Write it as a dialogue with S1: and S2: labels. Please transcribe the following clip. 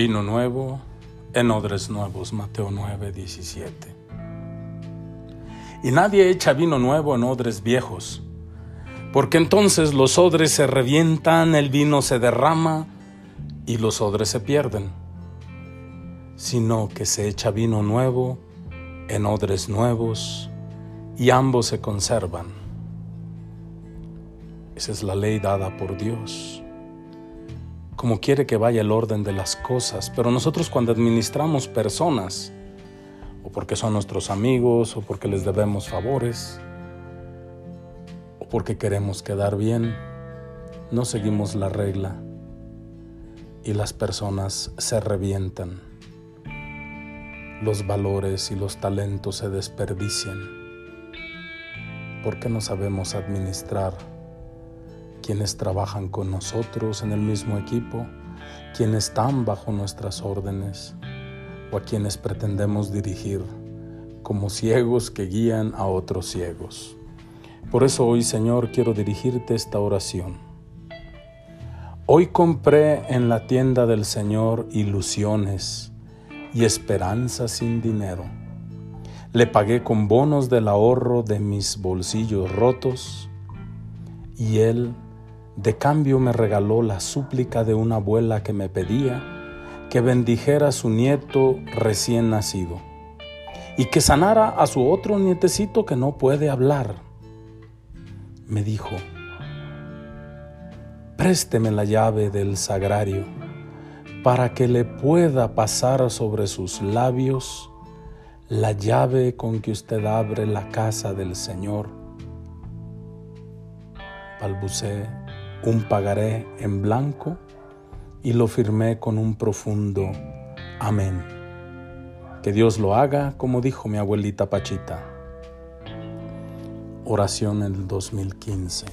S1: Vino nuevo en odres nuevos, Mateo 9, 17. Y nadie echa vino nuevo en odres viejos, porque entonces los odres se revientan, el vino se derrama y los odres se pierden, sino que se echa vino nuevo en odres nuevos y ambos se conservan. Esa es la ley dada por Dios como quiere que vaya el orden de las cosas, pero nosotros cuando administramos personas, o porque son nuestros amigos, o porque les debemos favores, o porque queremos quedar bien, no seguimos la regla y las personas se revientan, los valores y los talentos se desperdician, porque no sabemos administrar quienes trabajan con nosotros en el mismo equipo, quienes están bajo nuestras órdenes o a quienes pretendemos dirigir como ciegos que guían a otros ciegos. Por eso hoy, Señor, quiero dirigirte esta oración. Hoy compré en la tienda del Señor ilusiones y esperanzas sin dinero. Le pagué con bonos del ahorro de mis bolsillos rotos y Él de cambio me regaló la súplica de una abuela que me pedía que bendijera a su nieto recién nacido y que sanara a su otro nietecito que no puede hablar. Me dijo, présteme la llave del sagrario para que le pueda pasar sobre sus labios la llave con que usted abre la casa del Señor. Balbucé un pagaré en blanco y lo firmé con un profundo amén. Que Dios lo haga como dijo mi abuelita Pachita. Oración en el 2015.